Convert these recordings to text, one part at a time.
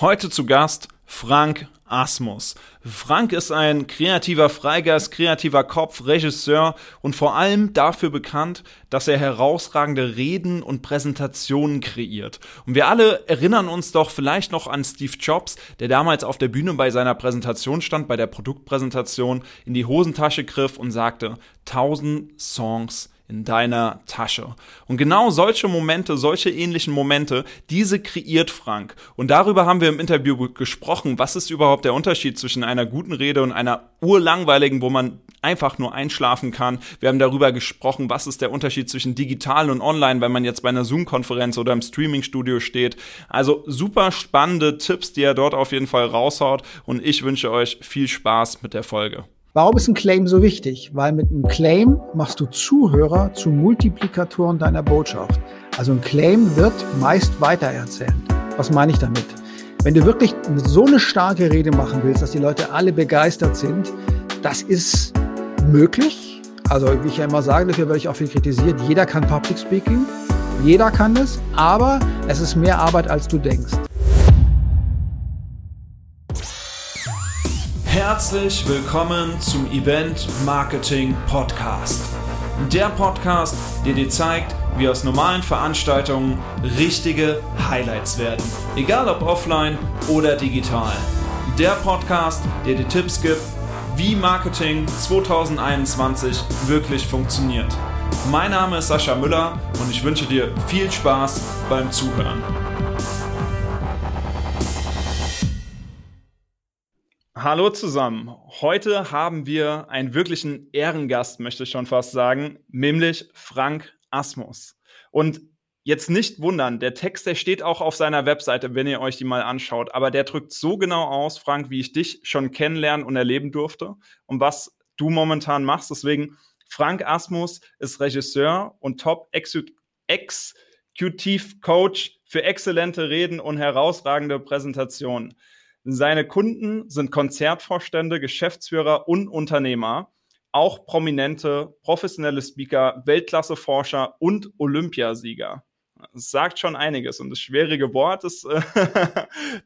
Heute zu Gast Frank Asmus. Frank ist ein kreativer Freigeist, kreativer Kopf, Regisseur und vor allem dafür bekannt, dass er herausragende Reden und Präsentationen kreiert. Und wir alle erinnern uns doch vielleicht noch an Steve Jobs, der damals auf der Bühne bei seiner Präsentation stand, bei der Produktpräsentation, in die Hosentasche griff und sagte, 1000 Songs in deiner Tasche. Und genau solche Momente, solche ähnlichen Momente, diese kreiert Frank. Und darüber haben wir im Interview gesprochen. Was ist überhaupt der Unterschied zwischen einer guten Rede und einer urlangweiligen, wo man einfach nur einschlafen kann? Wir haben darüber gesprochen, was ist der Unterschied zwischen digital und online, wenn man jetzt bei einer Zoom-Konferenz oder im Streaming-Studio steht. Also super spannende Tipps, die er dort auf jeden Fall raushaut. Und ich wünsche euch viel Spaß mit der Folge. Warum ist ein Claim so wichtig? Weil mit einem Claim machst du Zuhörer zu Multiplikatoren deiner Botschaft. Also ein Claim wird meist weitererzählt. Was meine ich damit? Wenn du wirklich so eine starke Rede machen willst, dass die Leute alle begeistert sind, das ist möglich. Also wie ich ja immer sage, dafür werde ich auch viel kritisiert. Jeder kann Public Speaking, jeder kann es, aber es ist mehr Arbeit, als du denkst. Herzlich willkommen zum Event Marketing Podcast. Der Podcast, der dir zeigt, wie aus normalen Veranstaltungen richtige Highlights werden. Egal ob offline oder digital. Der Podcast, der dir Tipps gibt, wie Marketing 2021 wirklich funktioniert. Mein Name ist Sascha Müller und ich wünsche dir viel Spaß beim Zuhören. Hallo zusammen. Heute haben wir einen wirklichen Ehrengast, möchte ich schon fast sagen, nämlich Frank Asmus. Und jetzt nicht wundern, der Text, der steht auch auf seiner Webseite, wenn ihr euch die mal anschaut, aber der drückt so genau aus, Frank, wie ich dich schon kennenlernen und erleben durfte und was du momentan machst. Deswegen, Frank Asmus ist Regisseur und Top Executive Coach für exzellente Reden und herausragende Präsentationen. Seine Kunden sind Konzertvorstände, Geschäftsführer und Unternehmer, auch prominente, professionelle Speaker, Weltklasse-Forscher und Olympiasieger. Das sagt schon einiges und das schwierige Wort, das, äh,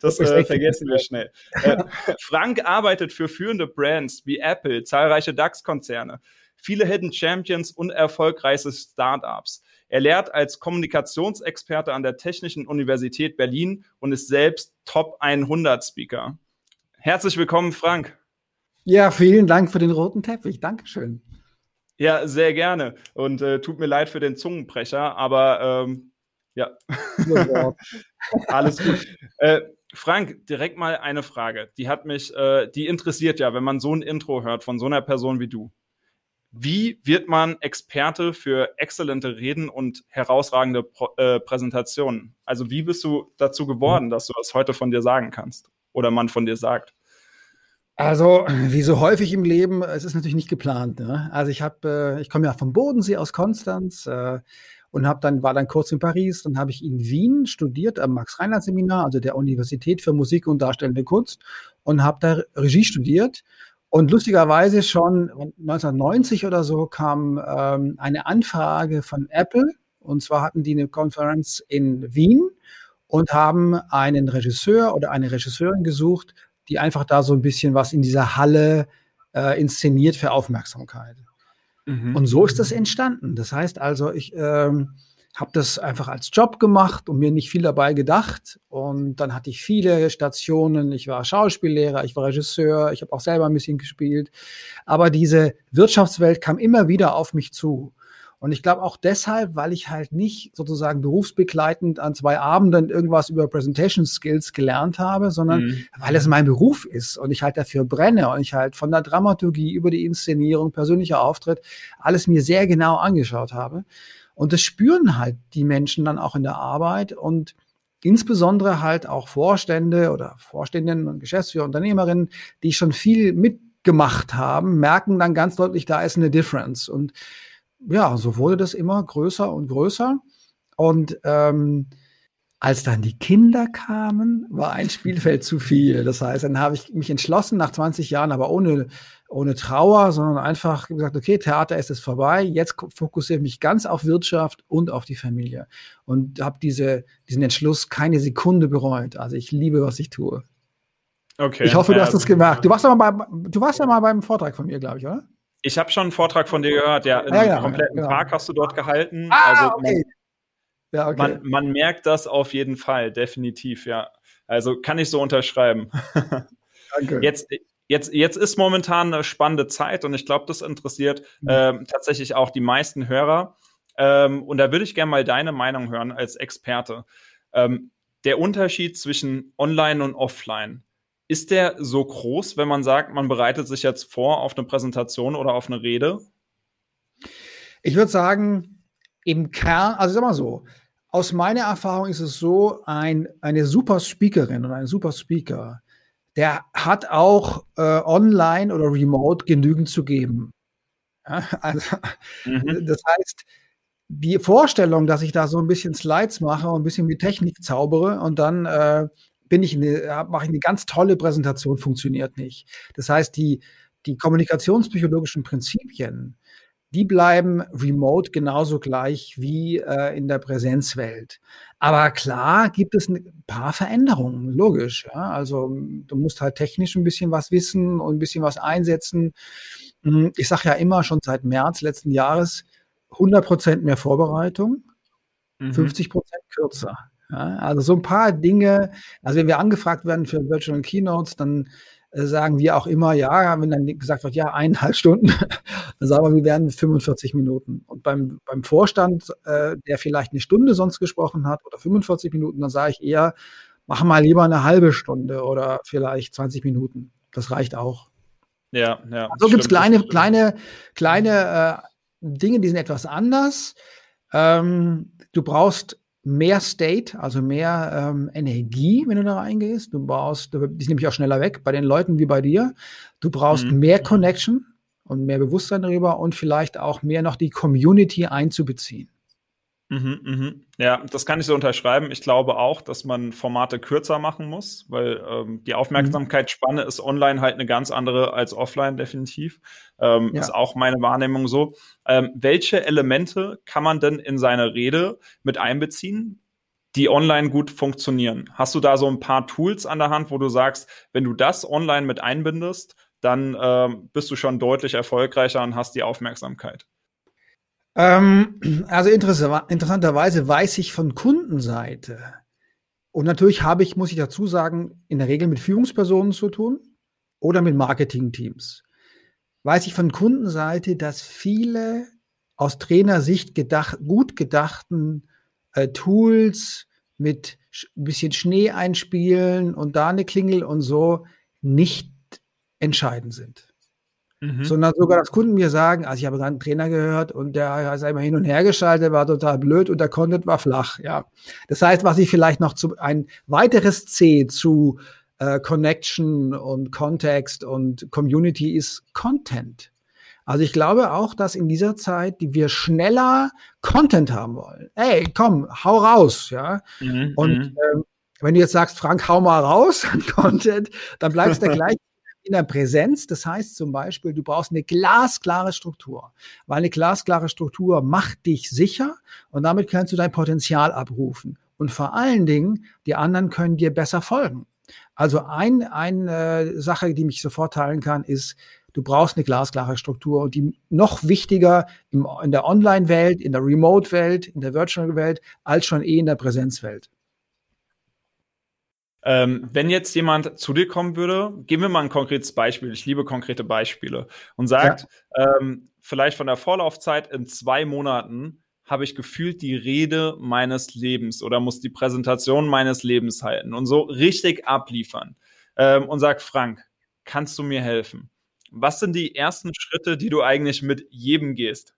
das äh, vergessen wir schnell. Äh, Frank arbeitet für führende Brands wie Apple, zahlreiche DAX-Konzerne, viele Hidden Champions und erfolgreiche Startups. Er lehrt als Kommunikationsexperte an der Technischen Universität Berlin und ist selbst Top 100 Speaker. Herzlich willkommen, Frank. Ja, vielen Dank für den roten Teppich. Dankeschön. Ja, sehr gerne. Und äh, tut mir leid für den Zungenbrecher, aber ähm, ja. Alles gut. Äh, Frank, direkt mal eine Frage. Die hat mich, äh, die interessiert ja, wenn man so ein Intro hört von so einer Person wie du. Wie wird man Experte für exzellente Reden und herausragende Pro äh, Präsentationen? Also wie bist du dazu geworden, dass du das heute von dir sagen kannst oder man von dir sagt? Also, wie so häufig im Leben, es ist natürlich nicht geplant. Ne? Also ich habe, äh, ich komme ja vom Bodensee aus Konstanz äh, und habe dann war dann kurz in Paris, dann habe ich in Wien studiert am Max Reinhardt Seminar, also der Universität für Musik und Darstellende Kunst und habe da Regie studiert und lustigerweise schon 1990 oder so kam ähm, eine Anfrage von Apple. Und zwar hatten die eine Konferenz in Wien und haben einen Regisseur oder eine Regisseurin gesucht, die einfach da so ein bisschen was in dieser Halle äh, inszeniert für Aufmerksamkeit. Mhm. Und so ist das entstanden. Das heißt also, ich ähm, habe das einfach als Job gemacht und mir nicht viel dabei gedacht. Und dann hatte ich viele Stationen. Ich war Schauspiellehrer, ich war Regisseur, ich habe auch selber ein bisschen gespielt. Aber diese Wirtschaftswelt kam immer wieder auf mich zu. Und ich glaube auch deshalb, weil ich halt nicht sozusagen berufsbegleitend an zwei Abenden irgendwas über Presentation Skills gelernt habe, sondern mhm. weil es mein Beruf ist und ich halt dafür brenne und ich halt von der Dramaturgie über die Inszenierung, persönlicher Auftritt, alles mir sehr genau angeschaut habe. Und das spüren halt die Menschen dann auch in der Arbeit und insbesondere halt auch Vorstände oder Vorständinnen und Geschäftsführer, Unternehmerinnen, die schon viel mitgemacht haben, merken dann ganz deutlich, da ist eine Difference. Und ja, so wurde das immer größer und größer. Und ähm, Als dann die Kinder kamen, war ein Spielfeld zu viel. Das heißt, dann habe ich mich entschlossen, nach 20 Jahren, aber ohne, ohne Trauer, sondern einfach gesagt, okay, Theater ist es vorbei. Jetzt fokussiere ich mich ganz auf Wirtschaft und auf die Familie. Und habe diese, diesen Entschluss keine Sekunde bereut. Also ich liebe, was ich tue. Okay. Ich hoffe, du hast es gemerkt. Du warst, ja mal beim, du warst ja mal beim Vortrag von mir, glaube ich, oder? Ich habe schon einen Vortrag von dir gehört, ja. Einen ja, ja, kompletten genau. Tag hast du dort gehalten. Ah, also okay. Ja, okay. man, man merkt das auf jeden Fall, definitiv, ja. Also kann ich so unterschreiben. Danke. Jetzt, jetzt, jetzt ist momentan eine spannende Zeit und ich glaube, das interessiert mhm. ähm, tatsächlich auch die meisten Hörer. Ähm, und da würde ich gerne mal deine Meinung hören als Experte. Ähm, der Unterschied zwischen Online und Offline, ist der so groß, wenn man sagt, man bereitet sich jetzt vor auf eine Präsentation oder auf eine Rede? Ich würde sagen, im Kern, also sag mal so, aus meiner Erfahrung ist es so, ein, eine super Speakerin und ein super Speaker, der hat auch äh, online oder remote genügend zu geben. Ja, also, mhm. Das heißt, die Vorstellung, dass ich da so ein bisschen Slides mache und ein bisschen mit Technik zaubere und dann äh, bin ich eine, mache ich eine ganz tolle Präsentation, funktioniert nicht. Das heißt, die, die kommunikationspsychologischen Prinzipien, die bleiben remote genauso gleich wie äh, in der Präsenzwelt. Aber klar gibt es ein paar Veränderungen, logisch. Ja? Also du musst halt technisch ein bisschen was wissen und ein bisschen was einsetzen. Hm, ich sage ja immer schon seit März letzten Jahres 100 Prozent mehr Vorbereitung, mhm. 50 Prozent kürzer. Ja? Also so ein paar Dinge. Also wenn wir angefragt werden für Virtual Keynotes, dann sagen wir auch immer, ja, wenn dann gesagt wird, ja, eineinhalb Stunden, dann sagen wir, wir werden 45 Minuten. Und beim, beim Vorstand, äh, der vielleicht eine Stunde sonst gesprochen hat oder 45 Minuten, dann sage ich eher, mach mal lieber eine halbe Stunde oder vielleicht 20 Minuten. Das reicht auch. Ja, ja. So also gibt es kleine, kleine, kleine äh, Dinge, die sind etwas anders. Ähm, du brauchst mehr State, also mehr ähm, Energie, wenn du da reingehst. Du brauchst, die ist nämlich auch schneller weg bei den Leuten wie bei dir. Du brauchst mhm. mehr Connection und mehr Bewusstsein darüber und vielleicht auch mehr noch die Community einzubeziehen. Mhm, mhm. Ja, das kann ich so unterschreiben. Ich glaube auch, dass man Formate kürzer machen muss, weil ähm, die Aufmerksamkeitsspanne ist online halt eine ganz andere als offline, definitiv. Ähm, ja. Ist auch meine Wahrnehmung so. Ähm, welche Elemente kann man denn in seine Rede mit einbeziehen, die online gut funktionieren? Hast du da so ein paar Tools an der Hand, wo du sagst, wenn du das online mit einbindest, dann ähm, bist du schon deutlich erfolgreicher und hast die Aufmerksamkeit? Ähm, also interessanterweise weiß ich von Kundenseite, und natürlich habe ich, muss ich dazu sagen, in der Regel mit Führungspersonen zu tun oder mit Marketingteams. Weiß ich von Kundenseite, dass viele aus Trainersicht gedacht, gut gedachten äh, Tools mit ein bisschen Schnee einspielen und da eine Klingel und so nicht entscheidend sind. Mhm. Sondern sogar, dass Kunden mir sagen, also ich habe gerade einen Trainer gehört und der hat einmal hin und her geschaltet, war total blöd und der Content war flach, ja. Das heißt, was ich vielleicht noch zu, ein weiteres C zu äh, Connection und Kontext und Community ist Content. Also ich glaube auch, dass in dieser Zeit, die wir schneller Content haben wollen. Ey, komm, hau raus, ja. Mhm, und mhm. ähm, wenn du jetzt sagst, Frank, hau mal raus an Content, dann bleibst du gleich in der Präsenz. Das heißt zum Beispiel, du brauchst eine glasklare Struktur, weil eine glasklare Struktur macht dich sicher und damit kannst du dein Potenzial abrufen. Und vor allen Dingen, die anderen können dir besser folgen. Also ein, eine äh, Sache, die mich sofort teilen kann, ist, du brauchst eine glasklare Struktur und die noch wichtiger im, in der Online-Welt, in der Remote-Welt, in der Virtual-Welt, als schon eh in der Präsenzwelt. Ähm, wenn jetzt jemand zu dir kommen würde, geben wir mal ein konkretes Beispiel. Ich liebe konkrete Beispiele und sagt, ja. ähm, vielleicht von der Vorlaufzeit in zwei Monaten habe ich gefühlt die Rede meines Lebens oder muss die Präsentation meines Lebens halten und so richtig abliefern ähm, und sagt, Frank, kannst du mir helfen? Was sind die ersten Schritte, die du eigentlich mit jedem gehst?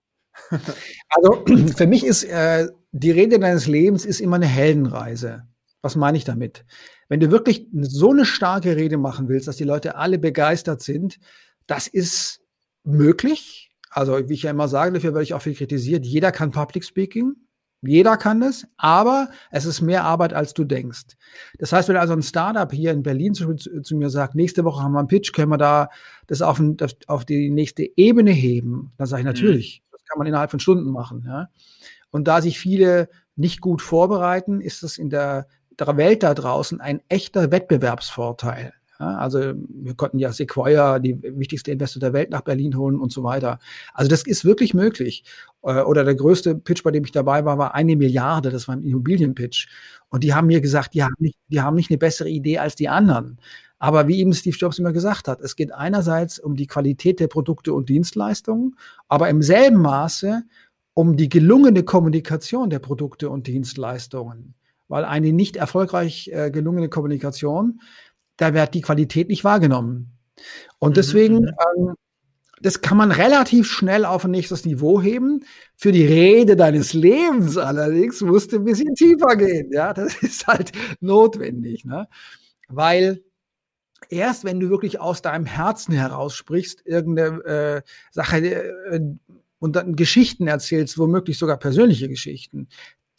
also für mich ist äh, die Rede deines Lebens ist immer eine Heldenreise. Was meine ich damit? Wenn du wirklich so eine starke Rede machen willst, dass die Leute alle begeistert sind, das ist möglich. Also, wie ich ja immer sage, dafür werde ich auch viel kritisiert. Jeder kann Public Speaking. Jeder kann das, aber es ist mehr Arbeit, als du denkst. Das heißt, wenn also ein Startup hier in Berlin zu, zu mir sagt, nächste Woche haben wir einen Pitch, können wir da das auf, auf die nächste Ebene heben, dann sage ich mhm. natürlich, mhm. das kann man innerhalb von Stunden machen. Ja? Und da sich viele nicht gut vorbereiten, ist es in der, Welt da draußen ein echter Wettbewerbsvorteil. Ja, also wir konnten ja Sequoia, die wichtigste Investor der Welt, nach Berlin holen und so weiter. Also das ist wirklich möglich. Äh, oder der größte Pitch, bei dem ich dabei war, war eine Milliarde. Das war ein Immobilienpitch. Und die haben mir gesagt, die haben nicht, die haben nicht eine bessere Idee als die anderen. Aber wie eben Steve Jobs immer gesagt hat, es geht einerseits um die Qualität der Produkte und Dienstleistungen, aber im selben Maße um die gelungene Kommunikation der Produkte und Dienstleistungen. Weil eine nicht erfolgreich äh, gelungene Kommunikation da wird die Qualität nicht wahrgenommen. Und mhm, deswegen, mhm. ähm, das kann man relativ schnell auf ein nächstes Niveau heben. Für die Rede deines Lebens allerdings musst du ein bisschen tiefer gehen. Ja, das ist halt notwendig, ne? Weil erst wenn du wirklich aus deinem Herzen heraus sprichst, irgendeine äh, Sache äh, und dann Geschichten erzählst, womöglich sogar persönliche Geschichten,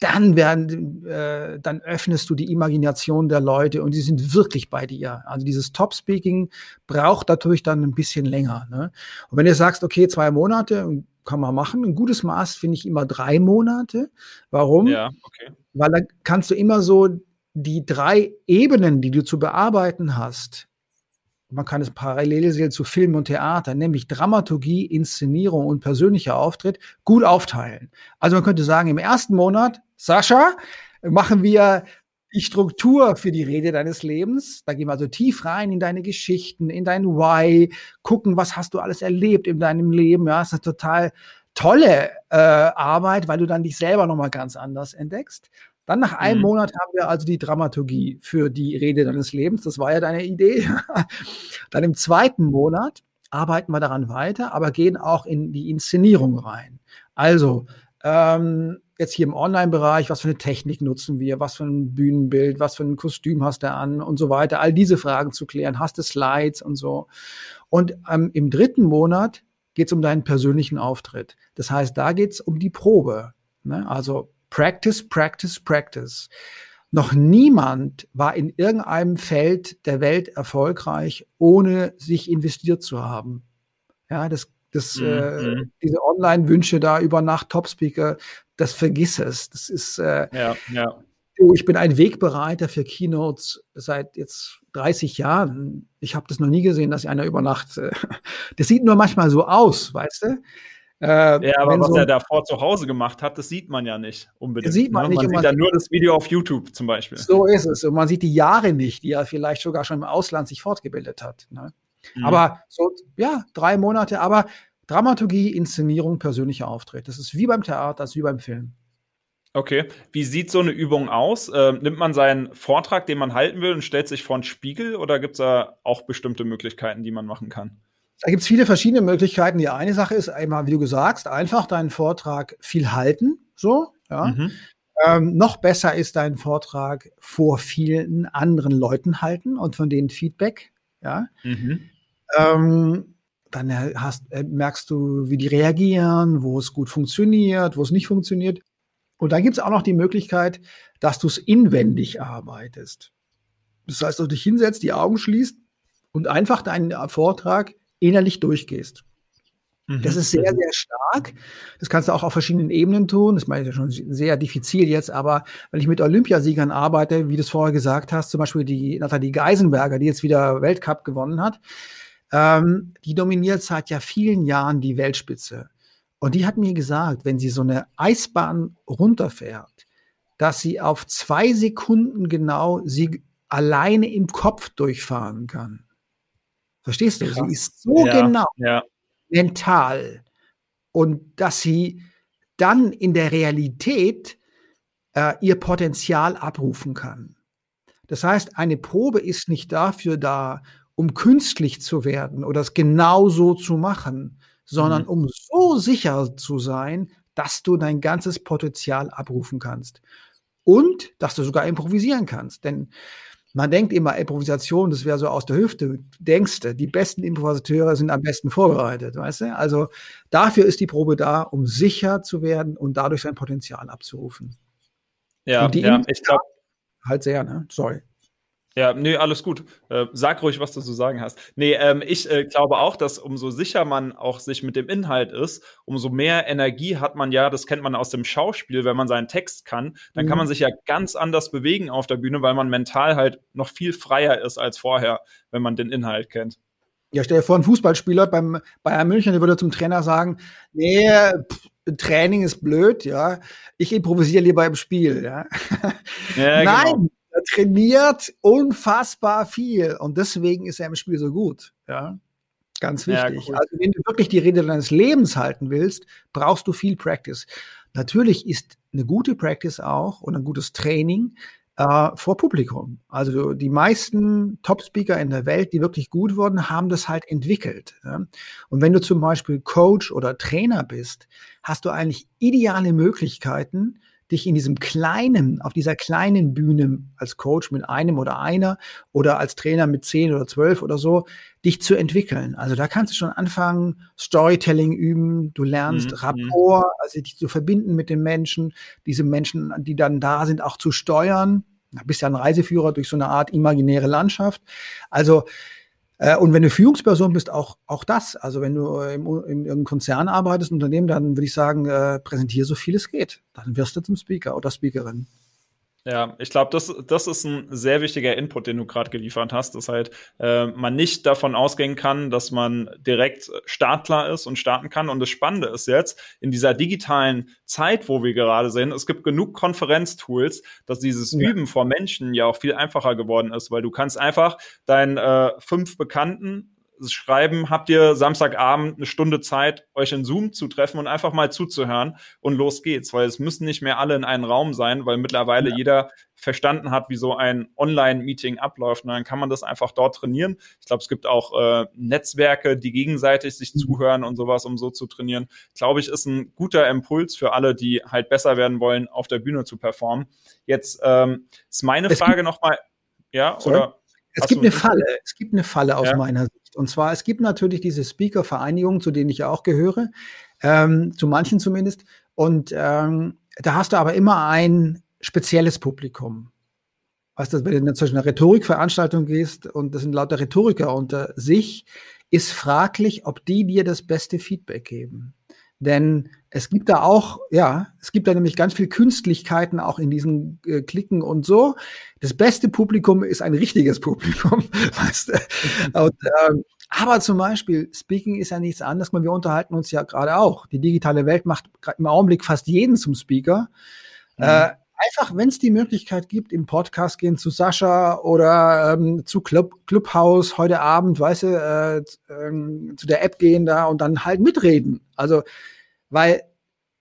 dann werden, äh, dann öffnest du die Imagination der Leute und die sind wirklich bei dir. Also dieses Top-Speaking braucht natürlich dann ein bisschen länger. Ne? Und wenn du sagst, okay, zwei Monate, kann man machen. Ein gutes Maß finde ich immer drei Monate. Warum? Ja, okay. Weil dann kannst du immer so die drei Ebenen, die du zu bearbeiten hast, man kann es parallel sehen zu Film und Theater, nämlich Dramaturgie, Inszenierung und persönlicher Auftritt, gut aufteilen. Also man könnte sagen, im ersten Monat, Sascha, machen wir die Struktur für die Rede deines Lebens. Da gehen wir also tief rein in deine Geschichten, in dein Why, gucken, was hast du alles erlebt in deinem Leben. Ja, das ist eine total tolle äh, Arbeit, weil du dann dich selber nochmal ganz anders entdeckst. Dann nach einem mhm. Monat haben wir also die Dramaturgie für die Rede deines Lebens. Das war ja deine Idee. Dann im zweiten Monat arbeiten wir daran weiter, aber gehen auch in die Inszenierung rein. Also ähm, jetzt hier im Online-Bereich, was für eine Technik nutzen wir, was für ein Bühnenbild, was für ein Kostüm hast du an und so weiter. All diese Fragen zu klären. Hast du Slides und so. Und ähm, im dritten Monat geht es um deinen persönlichen Auftritt. Das heißt, da geht es um die Probe. Ne? Also Practice, Practice, Practice. Noch niemand war in irgendeinem Feld der Welt erfolgreich, ohne sich investiert zu haben. Ja, das, das, mhm. äh, mhm. diese Online-Wünsche da über Nacht Topspeaker, das vergiss es. Das ist, äh, ja, ja. Ich bin ein Wegbereiter für Keynotes seit jetzt 30 Jahren. Ich habe das noch nie gesehen, dass einer über Nacht. Äh, das sieht nur manchmal so aus, weißt du? Äh, ja, aber was so, er davor zu Hause gemacht hat, das sieht man ja nicht unbedingt. Sieht man ne? nicht. Man sieht dann nur das Video auf YouTube zum Beispiel. So ist es. Und man sieht die Jahre nicht, die er vielleicht sogar schon im Ausland sich fortgebildet hat. Ne? Mhm. Aber so, ja, drei Monate. Aber Dramaturgie, Inszenierung, persönlicher Auftritt. Das ist wie beim Theater, das ist wie beim Film. Okay. Wie sieht so eine Übung aus? Ähm, nimmt man seinen Vortrag, den man halten will, und stellt sich vor einen Spiegel oder gibt es da auch bestimmte Möglichkeiten, die man machen kann? Da gibt es viele verschiedene Möglichkeiten. Die eine Sache ist einmal, wie du gesagt, einfach deinen Vortrag viel halten. So, ja. Mhm. Ähm, noch besser ist dein Vortrag vor vielen anderen Leuten halten und von denen Feedback. Ja. Mhm. Ähm, dann hast, äh, merkst du, wie die reagieren, wo es gut funktioniert, wo es nicht funktioniert. Und dann gibt es auch noch die Möglichkeit, dass du es inwendig arbeitest. Das heißt, dass du dich hinsetzt, die Augen schließt und einfach deinen Vortrag innerlich durchgehst. Das mhm. ist sehr, sehr stark. Das kannst du auch auf verschiedenen Ebenen tun. Das meine ich schon sehr diffizil jetzt, aber wenn ich mit Olympiasiegern arbeite, wie du es vorher gesagt hast, zum Beispiel die Nathalie Geisenberger, die jetzt wieder Weltcup gewonnen hat, ähm, die dominiert seit ja vielen Jahren die Weltspitze. Und die hat mir gesagt, wenn sie so eine Eisbahn runterfährt, dass sie auf zwei Sekunden genau sie alleine im Kopf durchfahren kann. Verstehst du? Krass. Sie ist so ja, genau ja. mental. Und dass sie dann in der Realität äh, ihr Potenzial abrufen kann. Das heißt, eine Probe ist nicht dafür da, um künstlich zu werden oder es genau so zu machen, sondern mhm. um so sicher zu sein, dass du dein ganzes Potenzial abrufen kannst. Und dass du sogar improvisieren kannst. Denn man denkt immer, Improvisation, das wäre so aus der Hüfte. Denkst du, die besten Improvisateure sind am besten vorbereitet, weißt du? Also dafür ist die Probe da, um sicher zu werden und dadurch sein Potenzial abzurufen. Ja, ja ich glaube. Halt sehr, ne? Sorry. Ja, nee, alles gut. Äh, sag ruhig, was du zu sagen hast. Nee, ähm, ich äh, glaube auch, dass umso sicher man auch sich mit dem Inhalt ist, umso mehr Energie hat man ja, das kennt man aus dem Schauspiel, wenn man seinen Text kann, dann mhm. kann man sich ja ganz anders bewegen auf der Bühne, weil man mental halt noch viel freier ist als vorher, wenn man den Inhalt kennt. Ja, stell dir vor, ein Fußballspieler beim Bayern München, der würde zum Trainer sagen, nee, pff, Training ist blöd, ja. Ich improvisiere lieber im Spiel, ja. ja Nein, genau. Er trainiert unfassbar viel und deswegen ist er im Spiel so gut, ja. Ganz wichtig. Ja, also wenn du wirklich die Rede deines Lebens halten willst, brauchst du viel Practice. Natürlich ist eine gute Practice auch und ein gutes Training äh, vor Publikum. Also die meisten Top-Speaker in der Welt, die wirklich gut wurden, haben das halt entwickelt. Ja? Und wenn du zum Beispiel Coach oder Trainer bist, hast du eigentlich ideale Möglichkeiten, dich in diesem kleinen, auf dieser kleinen Bühne als Coach mit einem oder einer oder als Trainer mit zehn oder zwölf oder so, dich zu entwickeln. Also da kannst du schon anfangen, Storytelling üben, du lernst mhm. Rapport, also dich zu verbinden mit den Menschen, diese Menschen, die dann da sind, auch zu steuern. Du bist ja ein Reiseführer durch so eine Art imaginäre Landschaft. Also und wenn du Führungsperson bist, auch, auch das. Also wenn du im, im, im Konzern arbeitest, Unternehmen, dann würde ich sagen, äh, präsentiere so viel es geht. Dann wirst du zum Speaker oder Speakerin. Ja, ich glaube, das, das ist ein sehr wichtiger Input, den du gerade geliefert hast, dass halt äh, man nicht davon ausgehen kann, dass man direkt startklar ist und starten kann. Und das Spannende ist jetzt, in dieser digitalen Zeit, wo wir gerade sind, es gibt genug Konferenztools, dass dieses ja. Üben vor Menschen ja auch viel einfacher geworden ist, weil du kannst einfach deinen äh, fünf Bekannten schreiben, habt ihr Samstagabend eine Stunde Zeit, euch in Zoom zu treffen und einfach mal zuzuhören und los geht's, weil es müssen nicht mehr alle in einem Raum sein, weil mittlerweile ja. jeder verstanden hat, wie so ein Online-Meeting abläuft. Und dann kann man das einfach dort trainieren. Ich glaube, es gibt auch äh, Netzwerke, die gegenseitig sich mhm. zuhören und sowas, um so zu trainieren. Glaube ich, ist ein guter Impuls für alle, die halt besser werden wollen, auf der Bühne zu performen. Jetzt ähm, ist meine es Frage nochmal, ja, Sorry? oder? Es gibt eine Falle, es gibt eine Falle aus ja. meiner Sicht. Und zwar, es gibt natürlich diese Speaker-Vereinigungen, zu denen ich ja auch gehöre, ähm, zu manchen zumindest. Und ähm, da hast du aber immer ein spezielles Publikum. Weißt du, wenn du zu einer Rhetorikveranstaltung gehst und das sind lauter Rhetoriker unter sich, ist fraglich, ob die dir das beste Feedback geben. Denn es gibt da auch, ja, es gibt da nämlich ganz viel Künstlichkeiten auch in diesen äh, Klicken und so. Das beste Publikum ist ein richtiges Publikum, weißt du? Und, ähm, aber zum Beispiel, Speaking ist ja nichts anderes. Wir unterhalten uns ja gerade auch. Die digitale Welt macht im Augenblick fast jeden zum Speaker. Mhm. Äh, einfach, wenn es die Möglichkeit gibt, im Podcast gehen zu Sascha oder ähm, zu Club, Clubhouse heute Abend, weißt du, äh, äh, zu der App gehen da und dann halt mitreden. Also weil,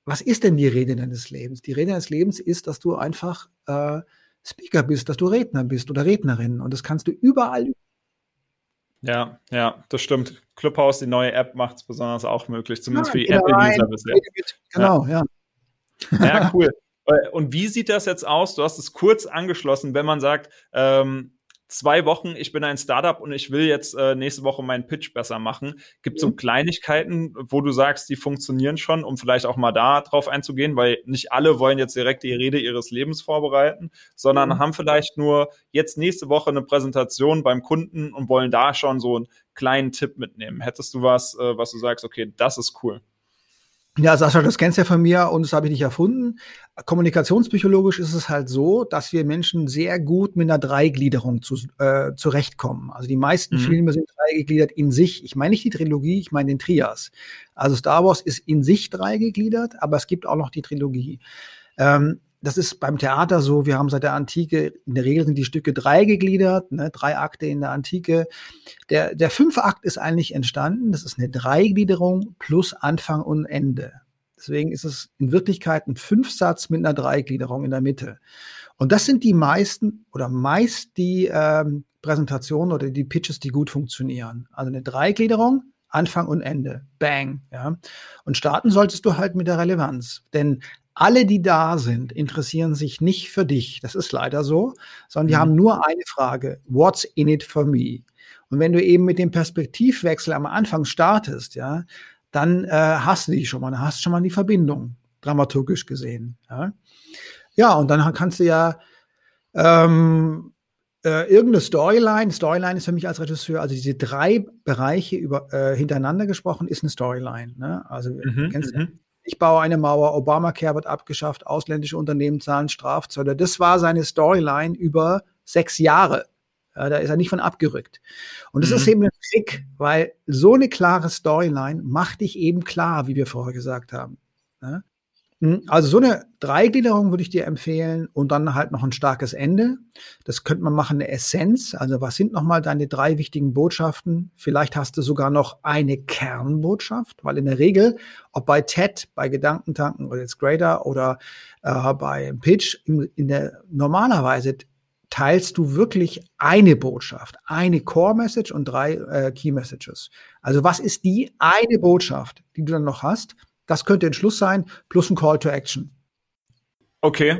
was ist denn die Rede deines Lebens? Die Rede deines Lebens ist, dass du einfach äh, Speaker bist, dass du Redner bist oder Rednerin. Und das kannst du überall. Ja, ja, das stimmt. Clubhouse, die neue App, macht es besonders auch möglich, zumindest ja, für die Apple-User bisher. Genau, ja. Ja, ja cool. Und wie sieht das jetzt aus? Du hast es kurz angeschlossen, wenn man sagt, ähm, zwei Wochen, ich bin ein Startup und ich will jetzt äh, nächste Woche meinen Pitch besser machen. Gibt es mhm. so Kleinigkeiten, wo du sagst, die funktionieren schon, um vielleicht auch mal da drauf einzugehen, weil nicht alle wollen jetzt direkt die Rede ihres Lebens vorbereiten, sondern mhm. haben vielleicht nur jetzt nächste Woche eine Präsentation beim Kunden und wollen da schon so einen kleinen Tipp mitnehmen. Hättest du was, äh, was du sagst, okay, das ist cool? Ja, Sascha, das kennst du ja von mir und das habe ich nicht erfunden. Kommunikationspsychologisch ist es halt so, dass wir Menschen sehr gut mit einer Dreigliederung zu, äh, zurechtkommen. Also die meisten mhm. Filme sind dreigegliedert in sich. Ich meine nicht die Trilogie, ich meine den Trias. Also Star Wars ist in sich dreigegliedert, aber es gibt auch noch die Trilogie. Ähm, das ist beim Theater so, wir haben seit der Antike, in der Regel sind die Stücke drei gegliedert, ne, drei Akte in der Antike. Der, der fünfte Akt ist eigentlich entstanden, das ist eine Dreigliederung plus Anfang und Ende. Deswegen ist es in Wirklichkeit ein Fünfsatz mit einer Dreigliederung in der Mitte. Und das sind die meisten oder meist die ähm, Präsentationen oder die Pitches, die gut funktionieren. Also eine Dreigliederung, Anfang und Ende. Bang. Ja. Und starten solltest du halt mit der Relevanz. Denn alle, die da sind, interessieren sich nicht für dich. Das ist leider so, sondern die mhm. haben nur eine Frage. What's in it for me? Und wenn du eben mit dem Perspektivwechsel am Anfang startest, ja, dann äh, hast du die schon mal, dann hast du schon mal die Verbindung, dramaturgisch gesehen. Ja, ja und dann kannst du ja ähm, äh, irgendeine Storyline, Storyline ist für mich als Regisseur, also diese drei Bereiche über, äh, hintereinander gesprochen, ist eine Storyline. Ne? Also mhm, kennst, mhm. Ich baue eine Mauer, Obamacare wird abgeschafft, ausländische Unternehmen zahlen Strafzölle. Das war seine Storyline über sechs Jahre. Ja, da ist er nicht von abgerückt. Und das mhm. ist eben ein Trick, weil so eine klare Storyline macht dich eben klar, wie wir vorher gesagt haben. Ne? Hm, also so eine Dreigliederung würde ich dir empfehlen und dann halt noch ein starkes Ende. Das könnte man machen, eine Essenz. Also was sind nochmal deine drei wichtigen Botschaften? Vielleicht hast du sogar noch eine Kernbotschaft, weil in der Regel, ob bei TED, bei Gedankentanken oder jetzt Grader oder äh, bei Pitch, in, in der normalerweise teilst du wirklich eine Botschaft, eine Core Message und drei äh, Key Messages. Also was ist die eine Botschaft, die du dann noch hast? Das könnte ein Schluss sein, plus ein Call to Action. Okay.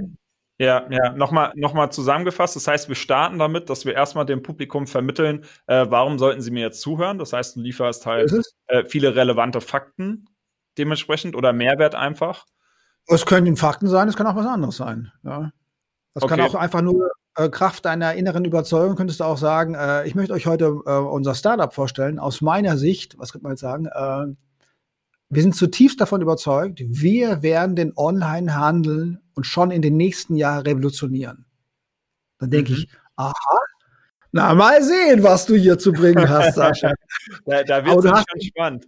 Ja, ja, nochmal noch mal zusammengefasst. Das heißt, wir starten damit, dass wir erstmal dem Publikum vermitteln, äh, warum sollten sie mir jetzt zuhören? Das heißt, du lieferst halt äh, viele relevante Fakten dementsprechend oder Mehrwert einfach. Es können Fakten sein, es kann auch was anderes sein. Ja. Das okay. kann auch einfach nur äh, Kraft deiner inneren Überzeugung, könntest du auch sagen, äh, ich möchte euch heute äh, unser Startup vorstellen. Aus meiner Sicht, was könnte man jetzt sagen, wir sind zutiefst davon überzeugt, wir werden den Onlinehandel und schon in den nächsten Jahren revolutionieren. Dann denke mhm. ich, aha, na mal sehen, was du hier zu bringen hast, Sascha. da da wird es schon spannend.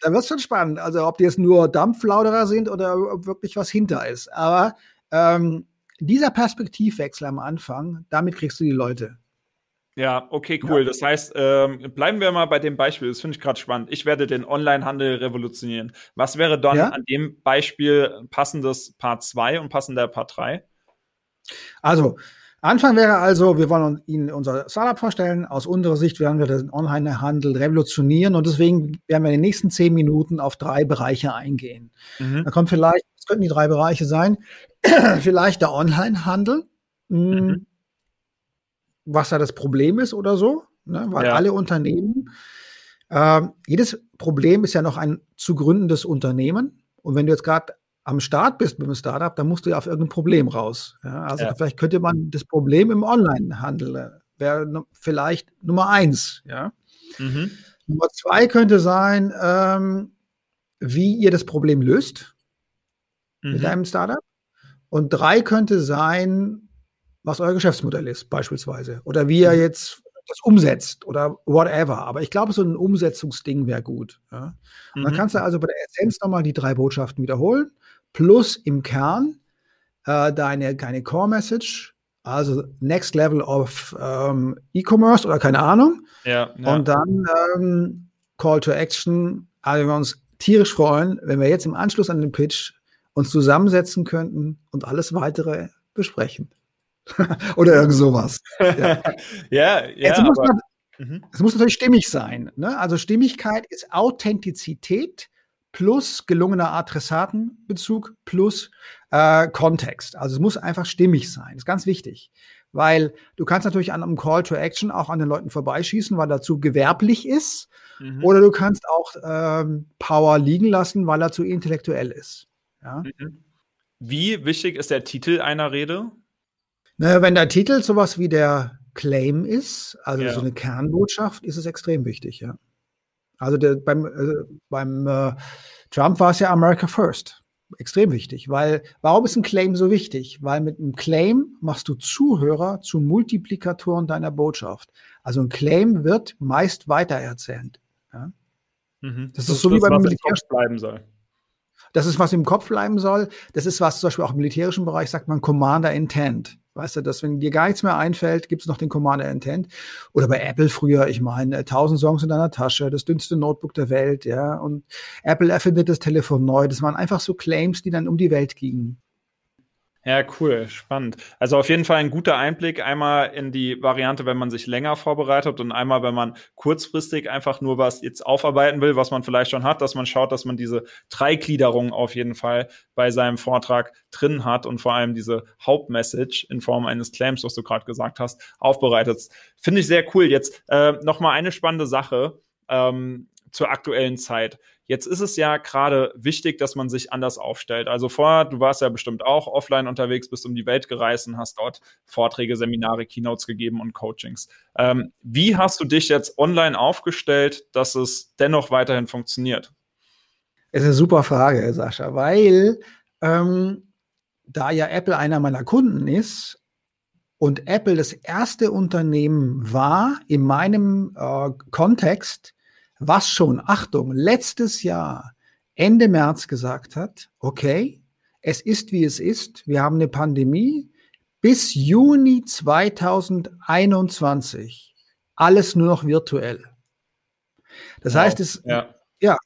Da wird es schon spannend. Also ob die jetzt nur Dampflauderer sind oder ob wirklich was hinter ist. Aber ähm, dieser Perspektivwechsel am Anfang, damit kriegst du die Leute. Ja, okay, cool. Ja. Das heißt, ähm, bleiben wir mal bei dem Beispiel. Das finde ich gerade spannend. Ich werde den Onlinehandel revolutionieren. Was wäre dann ja? an dem Beispiel passendes Part 2 und passender Part 3? Also, Anfang wäre also, wir wollen Ihnen unser Startup vorstellen. Aus unserer Sicht werden wir den Onlinehandel revolutionieren und deswegen werden wir in den nächsten zehn Minuten auf drei Bereiche eingehen. Mhm. Da kommt vielleicht, das könnten die drei Bereiche sein, vielleicht der Onlinehandel. Hm, mhm was da das Problem ist oder so, ne? weil ja. alle Unternehmen, äh, jedes Problem ist ja noch ein zu gründendes Unternehmen. Und wenn du jetzt gerade am Start bist mit einem Startup, dann musst du ja auf irgendein Problem raus. Ja? Also ja. vielleicht könnte man das Problem im Onlinehandel äh, wäre vielleicht Nummer eins. Ja? Mhm. Nummer zwei könnte sein, ähm, wie ihr das Problem löst mhm. mit deinem Startup. Und drei könnte sein, was euer Geschäftsmodell ist, beispielsweise. Oder wie ihr mhm. jetzt das umsetzt oder whatever. Aber ich glaube, so ein Umsetzungsding wäre gut. Ja? Und dann mhm. kannst du also bei der Essenz nochmal die drei Botschaften wiederholen, plus im Kern äh, deine, deine Core Message, also Next Level of ähm, E-Commerce oder keine Ahnung. Ja, ja. Und dann ähm, Call to Action. Also wir uns tierisch freuen, wenn wir jetzt im Anschluss an den Pitch uns zusammensetzen könnten und alles weitere besprechen. Oder irgend sowas. Ja, ja. ja es, muss man, mhm. es muss natürlich stimmig sein. Ne? Also Stimmigkeit ist Authentizität plus gelungener Adressatenbezug plus äh, Kontext. Also es muss einfach stimmig sein. Das ist ganz wichtig. Weil du kannst natürlich an einem Call to Action auch an den Leuten vorbeischießen, weil er zu gewerblich ist. Mhm. Oder du kannst auch ähm, Power liegen lassen, weil er zu intellektuell ist. Ja? Mhm. Wie wichtig ist der Titel einer Rede? Naja, wenn der Titel sowas wie der Claim ist, also ja. so eine Kernbotschaft, ist es extrem wichtig, ja. Also der, beim, äh, beim äh, Trump war es ja America First. Extrem wichtig, weil warum ist ein Claim so wichtig? Weil mit einem Claim machst du Zuhörer zu Multiplikatoren deiner Botschaft. Also ein Claim wird meist weitererzählt. Ja? Mhm. Das, das, ist so wie beim Militär bleiben soll. Das ist, was im Kopf bleiben soll. Das ist, was zum Beispiel auch im militärischen Bereich sagt man Commander Intent. Weißt du, dass wenn dir gar nichts mehr einfällt, gibt es noch den Commander Intent. Oder bei Apple früher, ich meine, 1000 Songs in deiner Tasche, das dünnste Notebook der Welt, ja. Und Apple erfindet das Telefon neu. Das waren einfach so Claims, die dann um die Welt gingen. Ja, cool, spannend. Also auf jeden Fall ein guter Einblick, einmal in die Variante, wenn man sich länger vorbereitet und einmal, wenn man kurzfristig einfach nur was jetzt aufarbeiten will, was man vielleicht schon hat, dass man schaut, dass man diese Dreigliederung auf jeden Fall bei seinem Vortrag drin hat und vor allem diese Hauptmessage in Form eines Claims, was du gerade gesagt hast, aufbereitet. Finde ich sehr cool. Jetzt äh, noch mal eine spannende Sache ähm, zur aktuellen Zeit. Jetzt ist es ja gerade wichtig, dass man sich anders aufstellt. Also vorher, du warst ja bestimmt auch offline unterwegs, bist um die Welt gereist und hast dort Vorträge, Seminare, Keynotes gegeben und Coachings. Ähm, wie hast du dich jetzt online aufgestellt, dass es dennoch weiterhin funktioniert? Das ist eine super Frage, Sascha, weil ähm, da ja Apple einer meiner Kunden ist und Apple das erste Unternehmen war in meinem äh, Kontext, was schon, Achtung, letztes Jahr, Ende März gesagt hat, okay, es ist wie es ist, wir haben eine Pandemie, bis Juni 2021 alles nur noch virtuell. Das wow. heißt, es, ja. ja,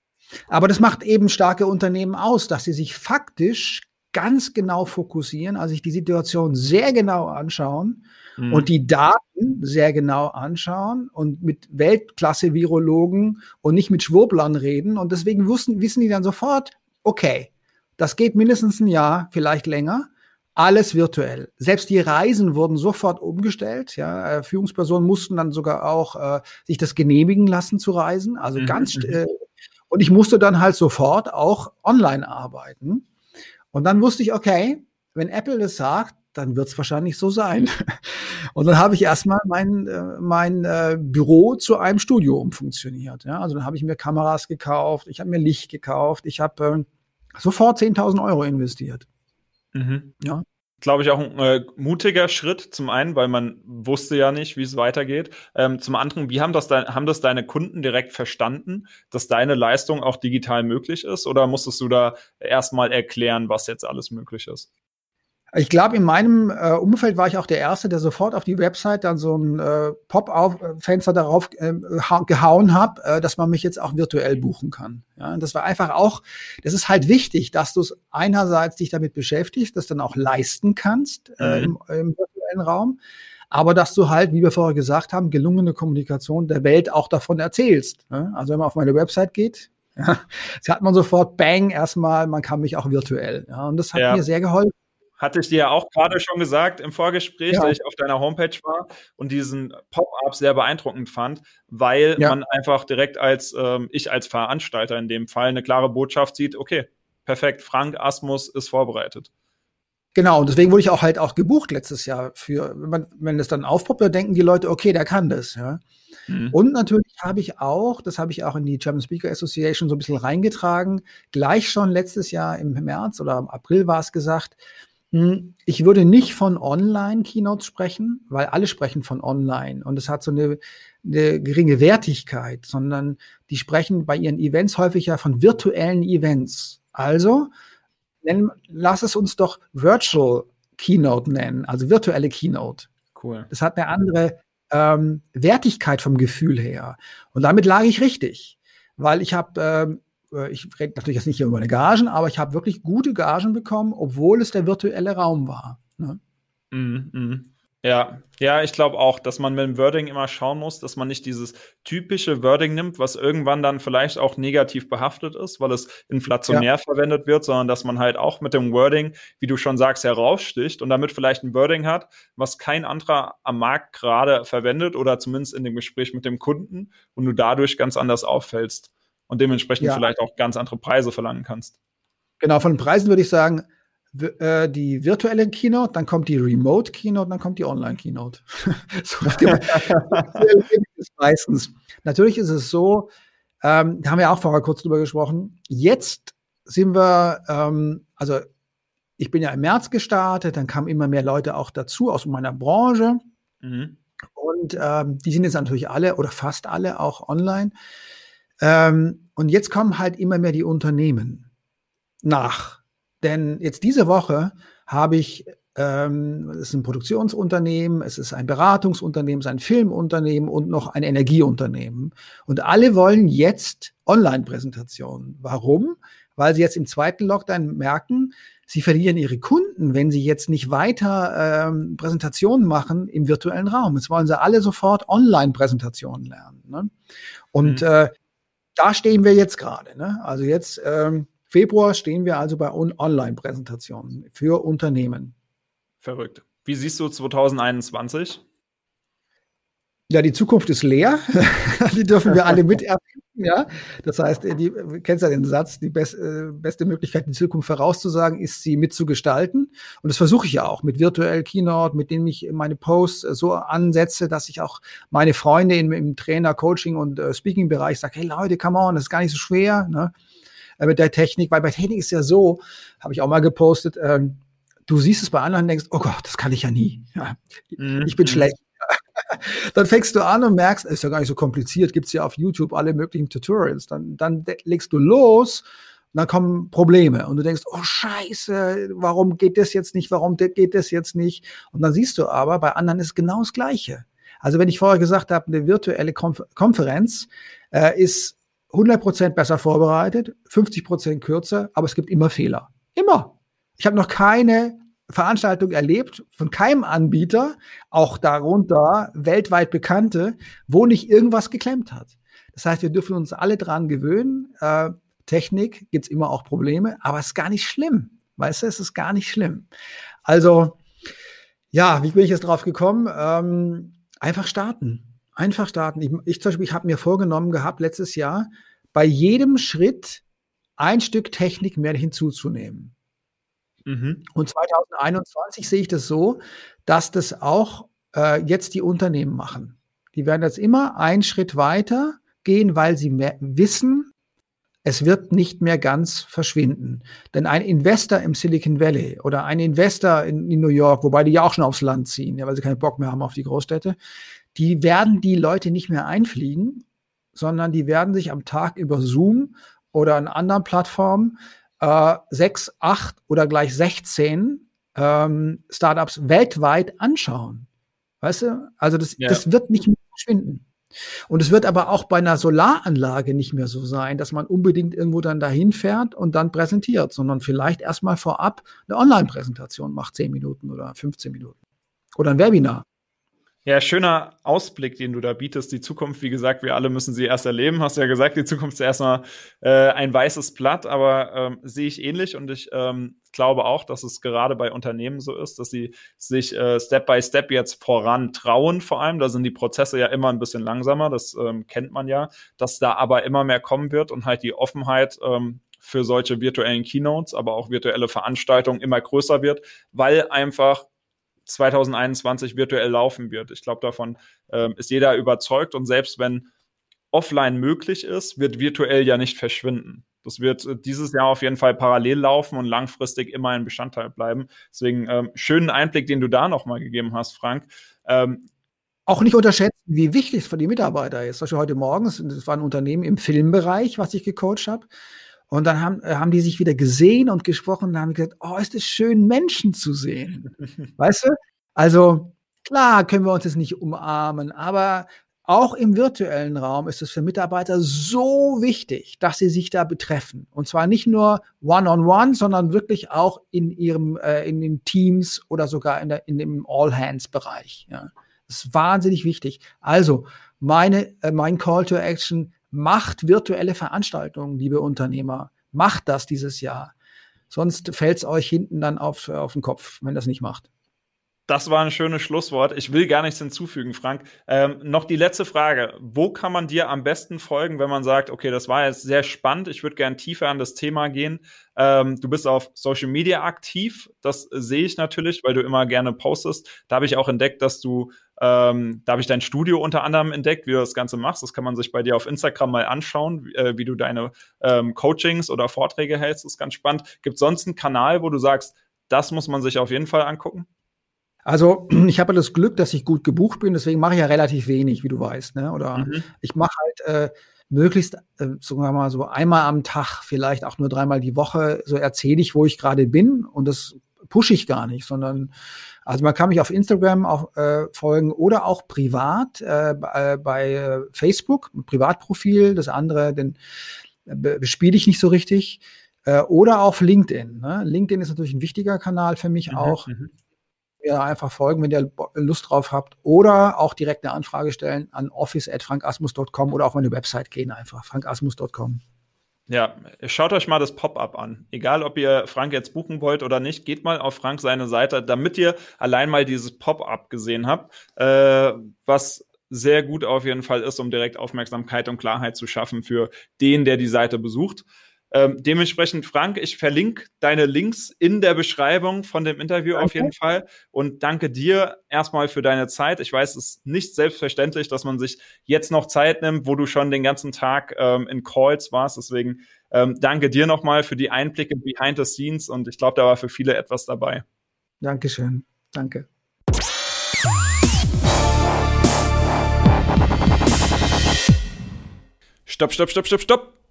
aber das macht eben starke Unternehmen aus, dass sie sich faktisch ganz genau fokussieren, also sich die Situation sehr genau anschauen mhm. und die Daten sehr genau anschauen und mit Weltklasse-Virologen und nicht mit Schwurblern reden. Und deswegen wussten, wissen die dann sofort, okay, das geht mindestens ein Jahr, vielleicht länger. Alles virtuell. Selbst die Reisen wurden sofort umgestellt. Ja, äh, Führungspersonen mussten dann sogar auch äh, sich das genehmigen lassen zu reisen. Also mhm. ganz mhm. äh, und ich musste dann halt sofort auch online arbeiten. Und dann wusste ich, okay, wenn Apple das sagt, dann wird es wahrscheinlich so sein. Und dann habe ich erstmal mein, äh, mein äh, Büro zu einem Studio umfunktioniert. Ja? Also dann habe ich mir Kameras gekauft, ich habe mir Licht gekauft, ich habe äh, sofort 10.000 Euro investiert. Mhm. Ja glaube ich, auch ein äh, mutiger Schritt. Zum einen, weil man wusste ja nicht, wie es weitergeht. Ähm, zum anderen, wie haben das, de haben das deine Kunden direkt verstanden, dass deine Leistung auch digital möglich ist? Oder musstest du da erstmal erklären, was jetzt alles möglich ist? Ich glaube, in meinem äh, Umfeld war ich auch der Erste, der sofort auf die Website dann so ein äh, Pop-Fenster darauf äh, gehauen hat, äh, dass man mich jetzt auch virtuell buchen kann. Ja, und das war einfach auch, das ist halt wichtig, dass du es einerseits dich damit beschäftigst, das dann auch leisten kannst äh, mhm. im, im virtuellen Raum, aber dass du halt, wie wir vorher gesagt haben, gelungene Kommunikation der Welt auch davon erzählst. Ne? Also wenn man auf meine Website geht, ja, hat man sofort Bang erstmal, man kann mich auch virtuell. Ja, und das hat ja. mir sehr geholfen. Hatte ich dir ja auch gerade schon gesagt im Vorgespräch, ja. dass ich auf deiner Homepage war und diesen Pop-up sehr beeindruckend fand, weil ja. man einfach direkt als, ähm, ich als Veranstalter in dem Fall, eine klare Botschaft sieht, okay, perfekt, Frank Asmus ist vorbereitet. Genau, und deswegen wurde ich auch halt auch gebucht letztes Jahr für, wenn man, wenn das dann aufpoppt, dann denken die Leute, okay, der kann das, ja. Mhm. Und natürlich habe ich auch, das habe ich auch in die German Speaker Association so ein bisschen reingetragen, gleich schon letztes Jahr im März oder im April war es gesagt, ich würde nicht von Online-Keynotes sprechen, weil alle sprechen von Online und es hat so eine, eine, geringe Wertigkeit, sondern die sprechen bei ihren Events häufig ja von virtuellen Events. Also nennen, lass es uns doch Virtual Keynote nennen, also virtuelle Keynote. Cool. Das hat eine andere ähm, Wertigkeit vom Gefühl her. Und damit lag ich richtig, weil ich habe ähm, äh, ich rede natürlich jetzt nicht hier über meine Gagen, aber ich habe wirklich gute Gagen bekommen, obwohl es der virtuelle Raum war. Ne? Mm, mm. Ja, ja, ich glaube auch, dass man mit dem Wording immer schauen muss, dass man nicht dieses typische Wording nimmt, was irgendwann dann vielleicht auch negativ behaftet ist, weil es inflationär ja. verwendet wird, sondern dass man halt auch mit dem Wording, wie du schon sagst, heraussticht und damit vielleicht ein Wording hat, was kein anderer am Markt gerade verwendet oder zumindest in dem Gespräch mit dem Kunden und du dadurch ganz anders auffällst und dementsprechend ja. vielleicht auch ganz andere Preise verlangen kannst. Genau, von den Preisen würde ich sagen, äh, die virtuelle Keynote, dann kommt die Remote Keynote, dann kommt die Online Keynote. so meistens. Natürlich ist es so, ähm, da haben wir auch vorher kurz drüber gesprochen. Jetzt sind wir, ähm, also ich bin ja im März gestartet, dann kamen immer mehr Leute auch dazu aus meiner Branche. Mhm. Und ähm, die sind jetzt natürlich alle oder fast alle auch online. Ähm, und jetzt kommen halt immer mehr die Unternehmen nach. Denn jetzt diese Woche habe ich, ähm, es ist ein Produktionsunternehmen, es ist ein Beratungsunternehmen, es ist ein Filmunternehmen und noch ein Energieunternehmen. Und alle wollen jetzt Online-Präsentationen. Warum? Weil sie jetzt im zweiten Lockdown merken, sie verlieren ihre Kunden, wenn sie jetzt nicht weiter ähm, Präsentationen machen im virtuellen Raum. Jetzt wollen sie alle sofort Online-Präsentationen lernen. Ne? Und mhm. äh, da stehen wir jetzt gerade. Ne? Also jetzt ähm, Februar stehen wir also bei Online-Präsentationen für Unternehmen. Verrückt. Wie siehst du 2021? Ja, die Zukunft ist leer. die dürfen wir alle miterfinden. Ja, das heißt, die, du kennst ja den Satz, die best, äh, beste Möglichkeit, die Zukunft vorauszusagen, ist, sie mitzugestalten. Und das versuche ich ja auch mit virtuell Keynote, mit denen ich meine Posts äh, so ansetze, dass ich auch meine Freunde im, im Trainer, Coaching und äh, Speaking-Bereich sage, hey Leute, come on, das ist gar nicht so schwer ne? Äh, mit der Technik, weil bei Technik ist ja so, habe ich auch mal gepostet, ähm, du siehst es bei anderen und denkst, oh Gott, das kann ich ja nie. Ja, mhm. Ich bin schlecht. Dann fängst du an und merkst, ist ja gar nicht so kompliziert, gibt es ja auf YouTube alle möglichen Tutorials. Dann, dann legst du los und dann kommen Probleme und du denkst, oh Scheiße, warum geht das jetzt nicht, warum geht das jetzt nicht? Und dann siehst du aber, bei anderen ist genau das Gleiche. Also wenn ich vorher gesagt habe, eine virtuelle Konfer Konferenz äh, ist 100% besser vorbereitet, 50% kürzer, aber es gibt immer Fehler. Immer. Ich habe noch keine Veranstaltung erlebt von keinem Anbieter, auch darunter weltweit bekannte, wo nicht irgendwas geklemmt hat. Das heißt, wir dürfen uns alle dran gewöhnen. Äh, Technik gibt's immer auch Probleme, aber es ist gar nicht schlimm. Weißt du, es ist gar nicht schlimm. Also, ja, wie bin ich jetzt drauf gekommen? Ähm, einfach starten. Einfach starten. Ich, ich zum Beispiel, ich habe mir vorgenommen gehabt, letztes Jahr, bei jedem Schritt ein Stück Technik mehr hinzuzunehmen. Mhm. Und 2021 sehe ich das so, dass das auch äh, jetzt die Unternehmen machen. Die werden jetzt immer einen Schritt weiter gehen, weil sie wissen, es wird nicht mehr ganz verschwinden. Denn ein Investor im Silicon Valley oder ein Investor in, in New York, wobei die ja auch schon aufs Land ziehen, ja, weil sie keinen Bock mehr haben auf die Großstädte, die werden die Leute nicht mehr einfliegen, sondern die werden sich am Tag über Zoom oder an anderen Plattformen äh, sechs, acht oder gleich 16 ähm, Startups weltweit anschauen. Weißt du? Also das, ja. das wird nicht mehr verschwinden. Und es wird aber auch bei einer Solaranlage nicht mehr so sein, dass man unbedingt irgendwo dann dahin fährt und dann präsentiert, sondern vielleicht erstmal vorab eine Online-Präsentation macht, 10 Minuten oder 15 Minuten. Oder ein Webinar. Ja, schöner Ausblick, den du da bietest. Die Zukunft, wie gesagt, wir alle müssen sie erst erleben. Hast du ja gesagt, die Zukunft ist erstmal äh, ein weißes Blatt, aber ähm, sehe ich ähnlich und ich ähm, glaube auch, dass es gerade bei Unternehmen so ist, dass sie sich äh, Step by Step jetzt voran trauen, vor allem. Da sind die Prozesse ja immer ein bisschen langsamer, das ähm, kennt man ja, dass da aber immer mehr kommen wird und halt die Offenheit ähm, für solche virtuellen Keynotes, aber auch virtuelle Veranstaltungen immer größer wird, weil einfach 2021 virtuell laufen wird. Ich glaube, davon ähm, ist jeder überzeugt und selbst wenn offline möglich ist, wird virtuell ja nicht verschwinden. Das wird äh, dieses Jahr auf jeden Fall parallel laufen und langfristig immer ein Bestandteil bleiben. Deswegen ähm, schönen Einblick, den du da nochmal gegeben hast, Frank. Ähm, auch nicht unterschätzen, wie wichtig es für die Mitarbeiter ist. Zum Beispiel heute Morgen, das war ein Unternehmen im Filmbereich, was ich gecoacht habe. Und dann haben, äh, haben die sich wieder gesehen und gesprochen und haben gesagt, oh, ist es schön, Menschen zu sehen. weißt du? Also, klar können wir uns jetzt nicht umarmen, aber auch im virtuellen Raum ist es für Mitarbeiter so wichtig, dass sie sich da betreffen. Und zwar nicht nur one-on-one, -on -one, sondern wirklich auch in ihrem, äh, in den Teams oder sogar in, der, in dem All-Hands-Bereich. Ja. Das ist wahnsinnig wichtig. Also, meine, äh, mein Call to Action, Macht virtuelle Veranstaltungen, liebe Unternehmer. Macht das dieses Jahr. Sonst fällt es euch hinten dann auf, auf den Kopf, wenn das nicht macht. Das war ein schönes Schlusswort. Ich will gar nichts hinzufügen, Frank. Ähm, noch die letzte Frage. Wo kann man dir am besten folgen, wenn man sagt, okay, das war jetzt sehr spannend, ich würde gerne tiefer an das Thema gehen. Ähm, du bist auf Social Media aktiv. Das sehe ich natürlich, weil du immer gerne postest. Da habe ich auch entdeckt, dass du, ähm, da habe ich dein Studio unter anderem entdeckt, wie du das Ganze machst. Das kann man sich bei dir auf Instagram mal anschauen, wie, äh, wie du deine ähm, Coachings oder Vorträge hältst. Das ist ganz spannend. Gibt es sonst einen Kanal, wo du sagst, das muss man sich auf jeden Fall angucken? Also ich habe das Glück, dass ich gut gebucht bin, deswegen mache ich ja relativ wenig, wie du weißt. Ne? Oder mhm. ich mache halt äh, möglichst, äh, sagen wir mal so einmal am Tag, vielleicht auch nur dreimal die Woche, so erzähle ich, wo ich gerade bin und das pushe ich gar nicht, sondern also man kann mich auf Instagram auch äh, folgen oder auch privat äh, bei, bei äh, Facebook, ein Privatprofil, das andere, den äh, bespiele ich nicht so richtig. Äh, oder auf LinkedIn. Ne? LinkedIn ist natürlich ein wichtiger Kanal für mich mhm, auch. Mhm. Ja, einfach folgen, wenn ihr Lust drauf habt. Oder auch direkt eine Anfrage stellen an office.frankasmus.com oder auf meine Website gehen einfach, frankasmus.com. Ja, schaut euch mal das Pop-up an. Egal, ob ihr Frank jetzt buchen wollt oder nicht, geht mal auf Frank seine Seite, damit ihr allein mal dieses Pop-up gesehen habt, äh, was sehr gut auf jeden Fall ist, um direkt Aufmerksamkeit und Klarheit zu schaffen für den, der die Seite besucht. Ähm, dementsprechend, Frank, ich verlinke deine Links in der Beschreibung von dem Interview danke. auf jeden Fall und danke dir erstmal für deine Zeit. Ich weiß, es ist nicht selbstverständlich, dass man sich jetzt noch Zeit nimmt, wo du schon den ganzen Tag ähm, in Calls warst. Deswegen ähm, danke dir nochmal für die Einblicke behind the scenes und ich glaube, da war für viele etwas dabei. Dankeschön. Danke. Stopp, stopp, stopp, stopp, stopp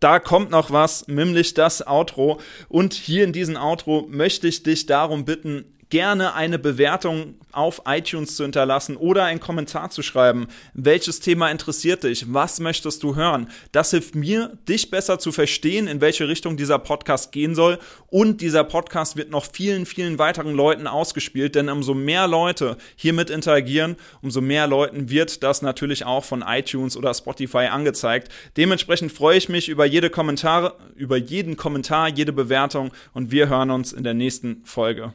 da kommt noch was, nämlich das Outro. Und hier in diesem Outro möchte ich dich darum bitten, gerne eine Bewertung auf iTunes zu hinterlassen oder einen Kommentar zu schreiben. Welches Thema interessiert dich? Was möchtest du hören? Das hilft mir, dich besser zu verstehen, in welche Richtung dieser Podcast gehen soll. Und dieser Podcast wird noch vielen, vielen weiteren Leuten ausgespielt, denn umso mehr Leute hiermit interagieren, umso mehr Leuten wird das natürlich auch von iTunes oder Spotify angezeigt. Dementsprechend freue ich mich über jede Kommentare, über jeden Kommentar, jede Bewertung und wir hören uns in der nächsten Folge.